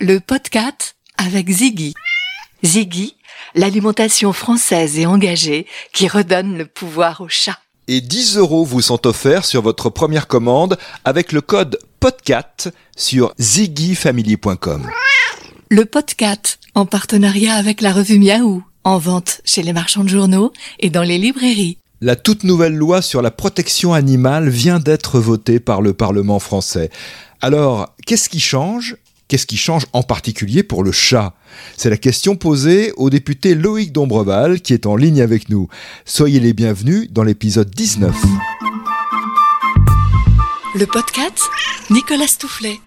le podcast avec Ziggy. Ziggy, l'alimentation française et engagée qui redonne le pouvoir au chat. Et 10 euros vous sont offerts sur votre première commande avec le code PODCAT sur ziggyfamily.com. Le podcast en partenariat avec la revue Miaou, en vente chez les marchands de journaux et dans les librairies. La toute nouvelle loi sur la protection animale vient d'être votée par le Parlement français. Alors, qu'est-ce qui change? Qu'est-ce qui change en particulier pour le chat? C'est la question posée au député Loïc Dombreval qui est en ligne avec nous. Soyez les bienvenus dans l'épisode 19. Le podcast Nicolas Stoufflet.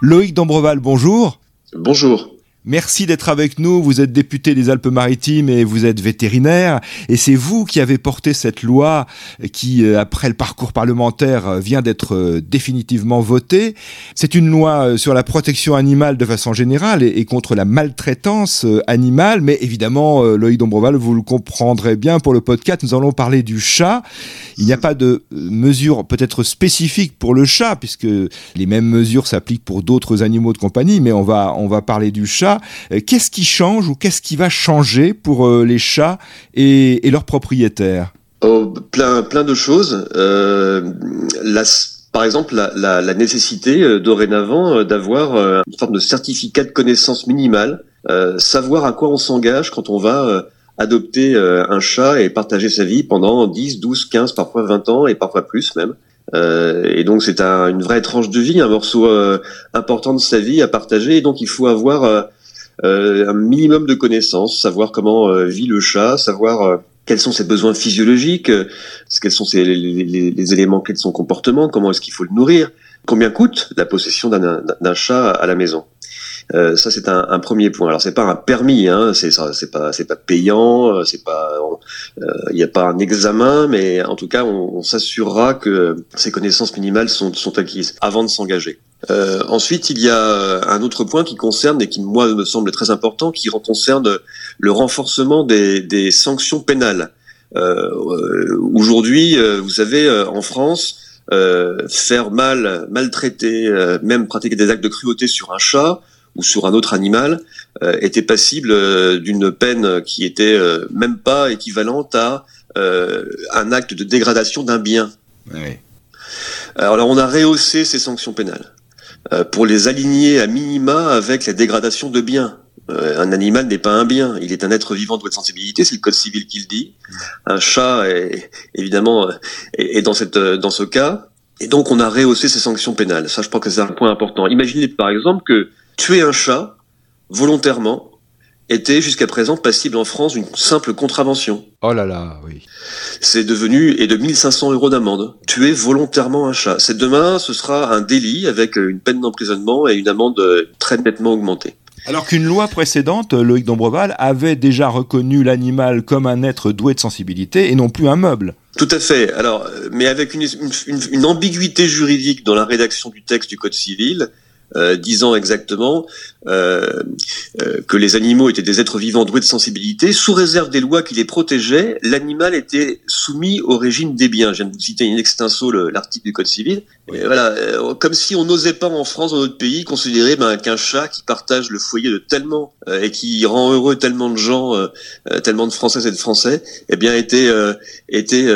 Loïc Dombreval, bonjour. Bonjour. Merci d'être avec nous. Vous êtes député des Alpes-Maritimes et vous êtes vétérinaire. Et c'est vous qui avez porté cette loi qui, euh, après le parcours parlementaire, euh, vient d'être euh, définitivement votée. C'est une loi sur la protection animale de façon générale et, contre la maltraitance animale. Mais évidemment, Loïc Dombreval, vous le comprendrez bien pour le podcast, nous allons parler du chat. Il n'y a pas de mesures peut-être spécifiques pour le chat, puisque les mêmes mesures s'appliquent pour d'autres animaux de compagnie, mais on va, on va parler du chat. Euh, qu'est-ce qui change ou qu'est-ce qui va changer pour euh, les chats et, leurs propriétaires? Oh, plein, plein de choses. Euh, par exemple, la, nécessité dorénavant d'avoir une forme de certificat de connaissance minimale, savoir à quoi on s'engage quand on va adopter un chat et partager sa vie pendant 10, 12, 15, parfois 20 ans et parfois plus même. et donc c'est une vraie tranche de vie, un morceau important de sa vie à partager. Et donc il faut avoir un minimum de connaissances, savoir comment euh, vit le chat, savoir euh, quels sont ses besoins physiologiques, quels sont ses, les, éléments clés de son comportement, comment est-ce qu'il faut le nourrir, combien coûte la possession d'un chat à la maison. Euh, ça c'est un, premier point. Alors c'est pas un permis, hein, c'est pas payant, c'est pas il n'y a pas un examen, mais en tout cas on, s'assurera que ces connaissances minimales sont acquises avant de s'engager. Euh, ensuite, il y a euh, un autre point qui concerne et qui moi me semble très important, qui concerne le renforcement des, des sanctions pénales. Euh, Aujourd'hui, euh, vous savez, en France, faire mal, maltraiter, même pratiquer des actes de cruauté sur un chat ou sur un autre animal était passible d'une peine qui était même pas équivalente à un acte de dégradation d'un bien. Oui. Alors on a rehaussé ces sanctions pénales. Euh, pour les aligner à minima avec la dégradation de biens. Euh, un animal n'est pas un bien, il est un être vivant doué de sensibilité, c'est le code civil qui le dit. Un chat est évidemment est, dans cette dans ce cas, et donc on a rehaussé ces sanctions pénales. Ça, je pense que c'est un point important. Imaginez par exemple que tuer un chat volontairement était jusqu'à présent passible en France d'une simple contravention. Oh là là, oui. C'est devenu et de 1500 euros d'amende. Tuer volontairement un chat. C'est demain, ce sera un délit avec une peine d'emprisonnement et une amende très nettement augmentée. Alors qu'une loi précédente, Loïc Dombreval, avait déjà reconnu l'animal comme un être doué de sensibilité et non plus un meuble. Tout à fait. Alors, mais avec une, une, une ambiguïté juridique dans la rédaction du texte du Code civil, euh, disant exactement euh, euh, que les animaux étaient des êtres vivants doués de sensibilité. Sous réserve des lois qui les protégeaient, l'animal était soumis au régime des biens. Je viens de vous citer in extenso l'article du Code civil. voilà, euh, comme si on n'osait pas en France, dans notre pays, considérer ben, qu'un chat qui partage le foyer de tellement et qui rend heureux tellement de gens, tellement de Françaises et de Français, eh bien était était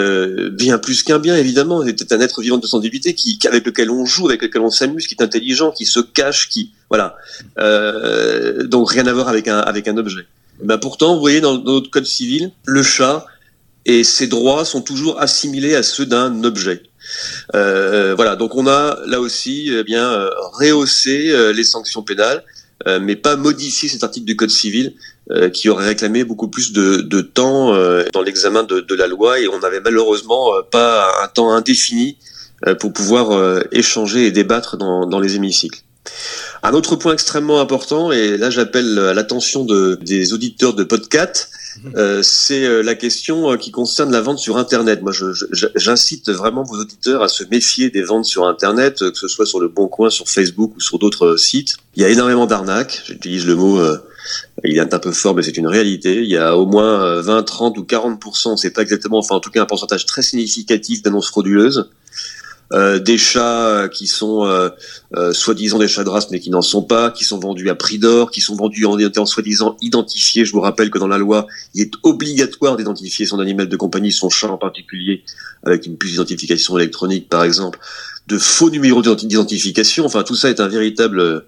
bien plus qu'un bien évidemment. C'était un être vivant de sensibilité qui avec lequel on joue, avec lequel on s'amuse, qui est intelligent, qui se cache, qui voilà. Euh, donc rien à voir avec un avec un objet. Ben pourtant, vous voyez dans, notre code civil, le chat et ses droits sont toujours assimilés à ceux d'un objet. Euh, voilà, donc on a là aussi eh bien euh, rehaussé les sanctions pénales, mais pas modifié cet article du code civil qui aurait réclamé beaucoup plus de, temps dans l'examen de, la loi et on n'avait malheureusement pas un temps indéfini pour pouvoir échanger et débattre dans les hémicycles. Un autre point extrêmement important, et là j'appelle l'attention de, des auditeurs de podcast, euh, c'est euh, la question euh, qui concerne la vente sur Internet. Moi, j'incite vraiment vos auditeurs à se méfier des ventes sur Internet, que ce soit sur le Bon Coin, sur Facebook ou sur d'autres sites. Il y a énormément d'arnaques. J'utilise le mot, il est un peu fort, mais c'est une réalité. Il y a au moins 20, 30 ou 40% c'est pas exactement, enfin en tout cas un pourcentage très significatif d'annonces frauduleuses. Euh, des chats qui sont euh, euh, soi-disant des chats de race mais qui n'en sont pas, qui sont vendus à prix d'or, qui sont vendus en étant soi-disant identifiés. Je vous rappelle que dans la loi, il est obligatoire d'identifier son animal de compagnie, son chat en particulier, avec une puce d'identification électronique par exemple, de faux numéros d'identification. Enfin, tout ça est un véritable,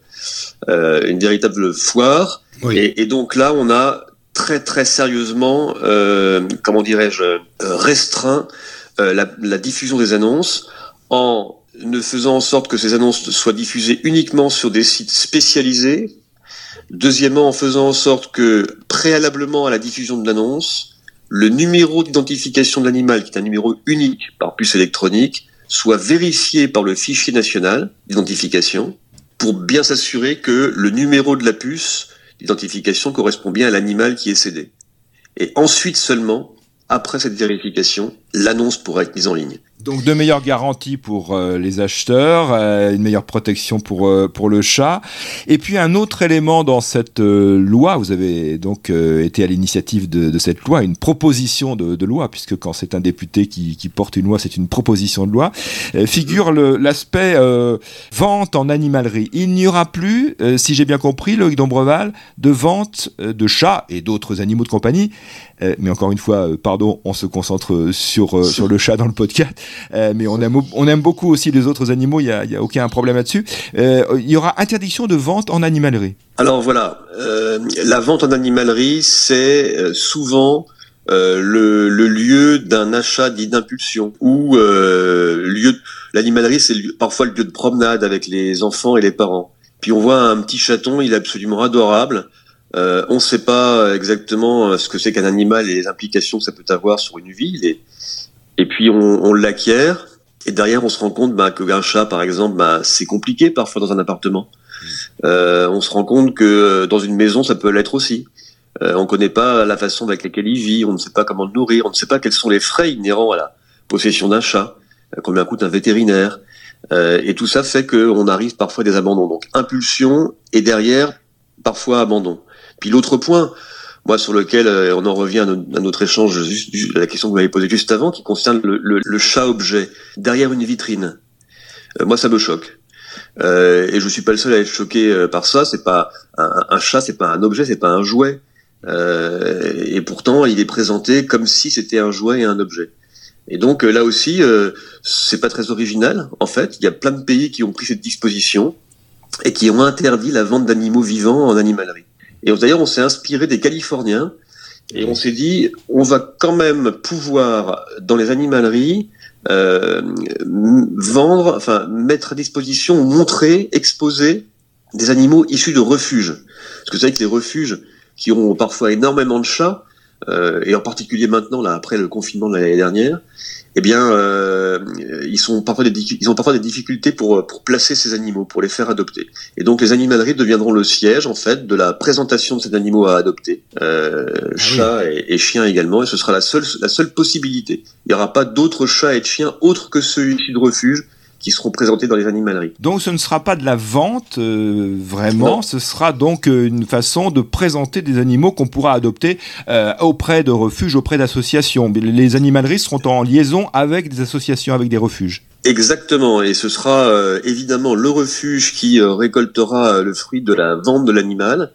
une véritable foire. Et, et, donc là, on a très très sérieusement, comment dirais-je, restreint la, la diffusion des annonces en ne faisant en sorte que ces annonces soient diffusées uniquement sur des sites spécialisés. Deuxièmement, en faisant en sorte que, préalablement à la diffusion de l'annonce, le numéro d'identification de l'animal, qui est un numéro unique par puce électronique, soit vérifié par le fichier national d'identification pour bien s'assurer que le numéro de la puce d'identification correspond bien à l'animal qui est cédé. Et ensuite seulement, après cette vérification, l'annonce pourra être mise en ligne. Donc de meilleures garanties pour euh, les acheteurs, euh, une meilleure protection pour, euh, pour le chat. Et puis un autre élément dans cette loi, vous avez donc été à l'initiative de, cette loi, une proposition de, de loi, puisque quand c'est un député qui, qui, porte une loi, c'est une proposition de loi, figure l'aspect vente en animalerie. Il n'y aura plus, si j'ai bien compris, Loïc Dombreval, de vente de chats et d'autres animaux de compagnie. mais encore une fois, pardon, on se concentre sur, sur le chat dans le podcast. Euh, mais on aime, on aime beaucoup aussi les autres animaux, il n'y a, a, aucun problème là-dessus. Euh, il y aura interdiction de vente en animalerie. Alors voilà, euh, la vente en animalerie, c'est souvent le, le, lieu d'un achat dit d'impulsion ou lieu l'animalerie c'est parfois le lieu de promenade avec les enfants et les parents. Puis on voit un petit chaton, il est absolument adorable. Euh, on ne sait pas exactement ce que c'est qu'un animal et les implications que ça peut avoir sur une vie. Il est, et puis on, on l'acquiert, et derrière on se rend compte bah, qu'un chat, par exemple, bah, c'est compliqué parfois dans un appartement. Euh, on se rend compte que euh, dans une maison, ça peut l'être aussi. Euh, on ne connaît pas la façon avec laquelle il vit, on ne sait pas comment le nourrir, on ne sait pas quels sont les frais inhérents à la possession d'un chat, euh, combien coûte un vétérinaire. Euh, et tout ça fait qu'on arrive parfois à des abandons. Donc impulsion et derrière, parfois abandon. Puis l'autre point, moi sur lequel euh, on en revient à, notre échange, juste, à la question que vous m'avez posée juste avant, qui concerne le, le, chat-objet derrière une vitrine. Euh, moi, ça me choque. Euh, et je suis pas le seul à être choqué euh, par ça. C'est pas un, un chat, c'est pas un objet, c'est pas un jouet. et pourtant, il est présenté comme si c'était un jouet et un objet. Et donc là aussi, c'est pas très original. En fait, il y a plein de pays qui ont pris cette disposition et qui ont interdit la vente d'animaux vivants en animalerie. Et d'ailleurs, on s'est inspiré des Californiens et on s'est dit, on va quand même pouvoir, dans les animaleries, euh, vendre, enfin mettre à disposition, montrer, exposer des animaux issus de refuges. Parce que vous savez que les refuges, qui ont parfois énormément de chats, euh, et en particulier maintenant, là, après le confinement de l'année dernière, eh bien, euh, ils, sont parfois des, ils ont parfois des difficultés pour, pour placer ces animaux, pour les faire adopter. Et donc, les animaleries deviendront le siège, en fait, de la présentation de ces animaux à adopter, euh, ah chats et, et, chiens également, et ce sera la seule, la seule possibilité. Il n'y aura pas d'autres chats et de chiens autres que ceux issus de refuge qui seront présentés dans les animaleries. Donc ce ne sera pas de la vente euh, vraiment, ce sera donc euh, une façon de présenter des animaux qu'on pourra adopter euh, auprès de refuges, auprès d'associations. Les animaleries seront en liaison avec des associations, avec des refuges. Exactement, et ce sera évidemment le refuge qui récoltera le fruit de la vente de l'animal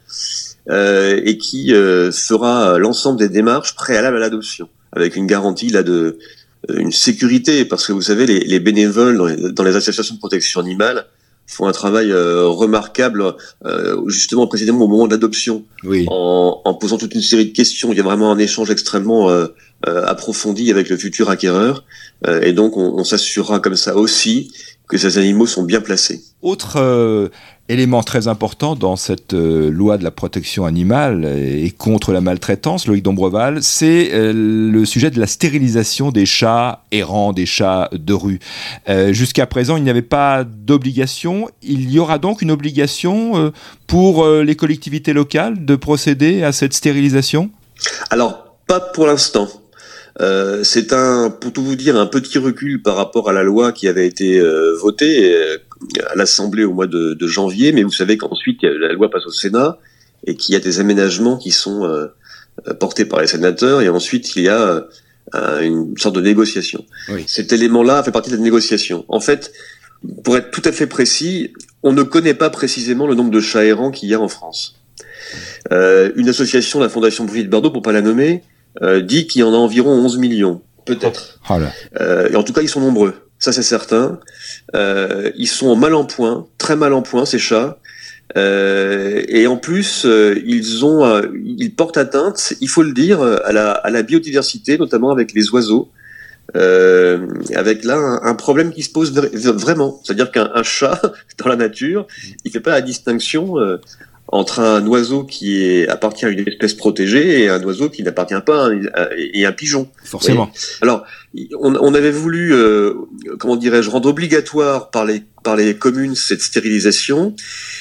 et qui fera l'ensemble des démarches préalables à l'adoption, avec une garantie là de une sécurité, parce que vous savez, les, les bénévoles dans les, dans les, associations de protection animale font un travail euh, remarquable, euh, justement précisément au moment de l'adoption, oui. en, en, posant toute une série de questions. Il y a vraiment un échange extrêmement euh, euh, approfondi avec le futur acquéreur, et donc on, on s'assurera comme ça aussi que ces animaux sont bien placés. Autre élément très important dans cette euh, loi de la protection animale et contre la maltraitance, Loïc Dombreval, c'est euh, le sujet de la stérilisation des chats errants, des chats de rue. Euh, jusqu'à présent, il n'y avait pas d'obligation. Il y aura donc une obligation pour les collectivités locales de procéder à cette stérilisation? Alors, pas pour l'instant. Euh, c'est un, pour tout vous dire, un petit recul par rapport à la loi qui avait été euh, votée euh, à l'Assemblée au mois de, de, janvier, mais vous savez qu'ensuite la loi passe au Sénat et qu'il y a des aménagements qui sont portés par les sénateurs, et ensuite il y a une sorte de négociation. Cet élément-là fait partie de la négociation. En fait, pour être tout à fait précis, on ne connaît pas précisément le nombre de chats errants qu'il y a en France. Euh, une association, la Fondation de Bordeaux, pour pas la nommer, euh, dit qu'il y en a environ 11 millions. Peut-être. Oh euh, et en tout cas, ils sont nombreux. Ça, c'est certain. Euh, ils sont mal en point, très mal en point, ces chats. Euh, et en plus, euh, ils ont, ils portent atteinte, il faut le dire, à la, à la biodiversité, notamment avec les oiseaux. Euh, avec là un, un, problème qui se pose vraiment, c'est-à-dire qu'un chat dans la nature, il fait pas la distinction euh, entre un oiseau qui est, appartient à une espèce protégée et un oiseau qui n'appartient pas à, et un pigeon. Forcément. Alors, on, on, avait voulu, euh, comment dirais-je, rendre obligatoire par les par les communes cette stérilisation,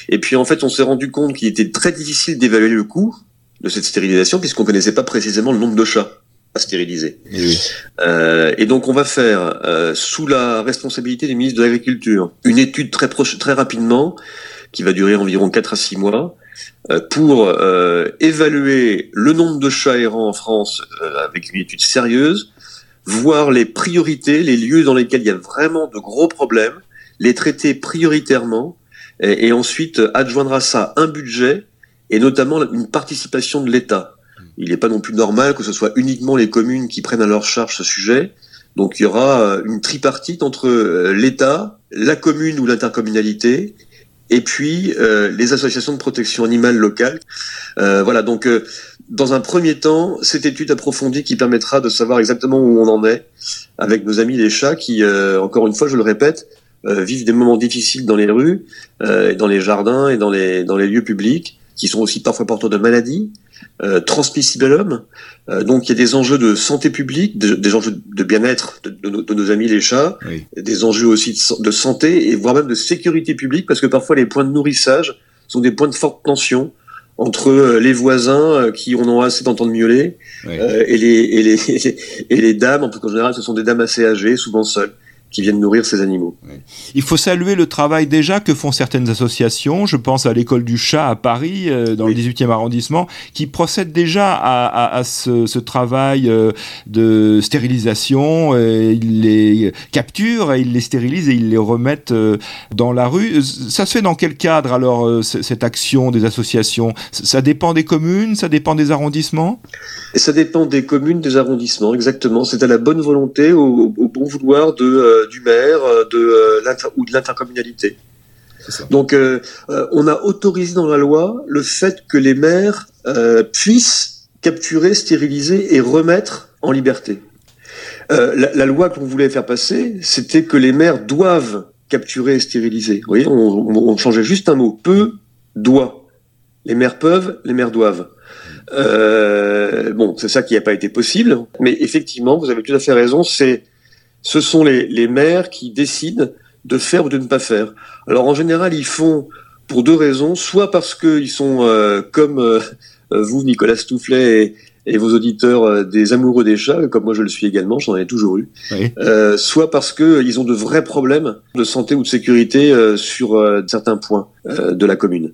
et puis en fait, on s'est rendu compte qu'il était très difficile d'évaluer le coût de cette stérilisation puisqu'on connaissait pas précisément le nombre de chats à stériliser. Et, euh, et donc on va faire, euh, sous la responsabilité du ministre de l'Agriculture, une étude très proche, très rapidement, qui va durer environ 4 à 6 mois, pour euh, évaluer le nombre de chats errants en France euh, avec une étude sérieuse, voir les priorités, les lieux dans lesquels il y a vraiment de gros problèmes, les traiter prioritairement, et, et ensuite adjoindre à ça un budget et notamment une participation de l'État. Il n'est pas non plus normal que ce soit uniquement les communes qui prennent à leur charge ce sujet. Donc il y aura euh, une tripartite entre euh, l'État, la commune ou l'intercommunalité, et puis euh, les associations de protection animale locales. Euh, voilà, donc euh, dans un premier temps, cette étude approfondie qui permettra de savoir exactement où on en est avec nos amis les chats qui, encore une fois, je le répète, vivent des moments difficiles dans les rues, dans les jardins et dans les, dans les lieux publics, qui sont aussi parfois porteurs de maladies euh, transmissible euh, donc il y a des enjeux de santé publique, des enjeux de bien-être de, nos, amis les chats, des enjeux aussi de, santé et voire même de sécurité publique parce que parfois les points de nourrissage sont des points de forte tension entre euh, les voisins euh, qui en ont assez d'entendre miauler et, les, et, les, et les dames, en tout cas en général ce sont des dames assez âgées, souvent seules qui viennent nourrir ces animaux. Il faut saluer le travail déjà que font certaines associations. Je pense à l'école du chat à Paris, euh, dans le 18e arrondissement, qui procède déjà à, à, ce, ce, travail euh, de stérilisation. Euh, ils les capturent, ils les stérilisent et ils les remettent dans la rue. Ça se fait dans quel cadre alors cette action des associations? Ça dépend des communes, ça dépend des arrondissements? Et Ça dépend des communes, des arrondissements, exactement. C'est à la bonne volonté, au, au bon vouloir de euh, du maire euh, de, euh, ou de l'intercommunalité. Donc, on a autorisé dans la loi le fait que les maires puissent capturer, stériliser et remettre en liberté. La, loi qu'on voulait faire passer, c'était que les maires doivent capturer et stériliser. Vous voyez, on, changeait juste un mot. Peu, doit. Les maires peuvent, les maires doivent. bon, c'est ça qui n'a pas été possible. Mais effectivement, vous avez tout à fait raison. C'est ce sont les, les maires qui décident de faire ou de ne pas faire. Alors en général, ils font pour deux raisons, soit parce qu'ils sont euh, comme euh, vous, Nicolas Stoufflet, et, vos auditeurs, euh, des amoureux des chats, comme moi je le suis également, j'en ai toujours eu, soit parce qu'ils ont de vrais problèmes de santé ou de sécurité sur certains points de la commune.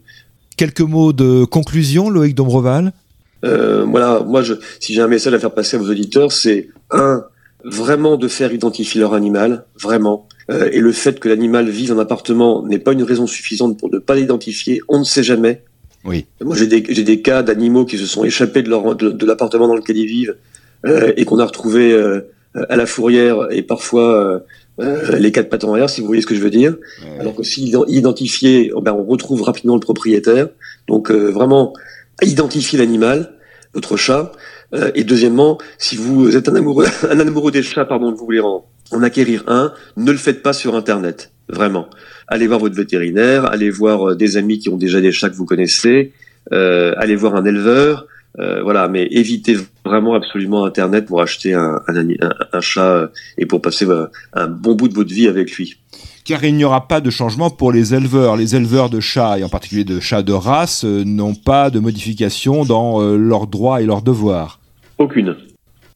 Quelques mots de conclusion, Loïc Dombreval? Voilà, moi, je, si j'ai un message à faire passer à vos auditeurs, c'est un, vraiment de faire identifier leur animal, vraiment. Euh, et le fait que l'animal vive en appartement n'est pas une raison suffisante pour ne pas l'identifier. On ne sait jamais. Oui. Moi, j'ai des, des, cas d'animaux qui se sont échappés de, leur, de, l'appartement dans lequel ils vivent euh, et qu'on a retrouvés euh, à la fourrière et parfois euh, les quatre pattes en arrière, si vous voyez ce que je veux dire. Alors que s'ils identifié, oh ben, on retrouve rapidement le propriétaire. Donc vraiment, identifier l'animal, votre chat, euh, et deuxièmement, si vous êtes un amoureux, un amoureux des chats, pardon, vous voulez en, acquérir un, ne le faites pas sur Internet, vraiment. Allez voir votre vétérinaire, allez voir euh, des amis qui ont déjà des chats que vous connaissez, euh, allez voir un éleveur, voilà, mais évitez vraiment absolument Internet pour acheter un, un, chat et pour passer un bon bout de votre vie avec lui car il n'y aura pas de changement pour les éleveurs. Les éleveurs de chats, et en particulier de chats de race, euh, n'ont pas de modification dans euh, leurs droits et leurs devoirs. Aucune.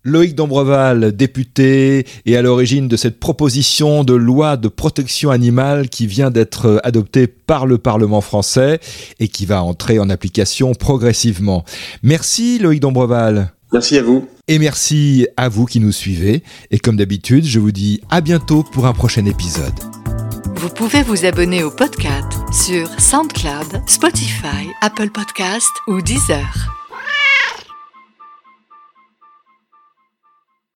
Loïc Dombreval, député et à l'origine de cette proposition de loi de protection animale qui vient d'être euh, adoptée par le Parlement français et qui va entrer en application progressivement. Merci Loïc Dombreval. Merci à vous. Et merci à vous qui nous suivez. Et comme d'habitude, je vous dis à bientôt pour un prochain épisode. Vous pouvez vous abonner au podcast sur SoundCloud, Spotify, Apple Podcast ou Deezer.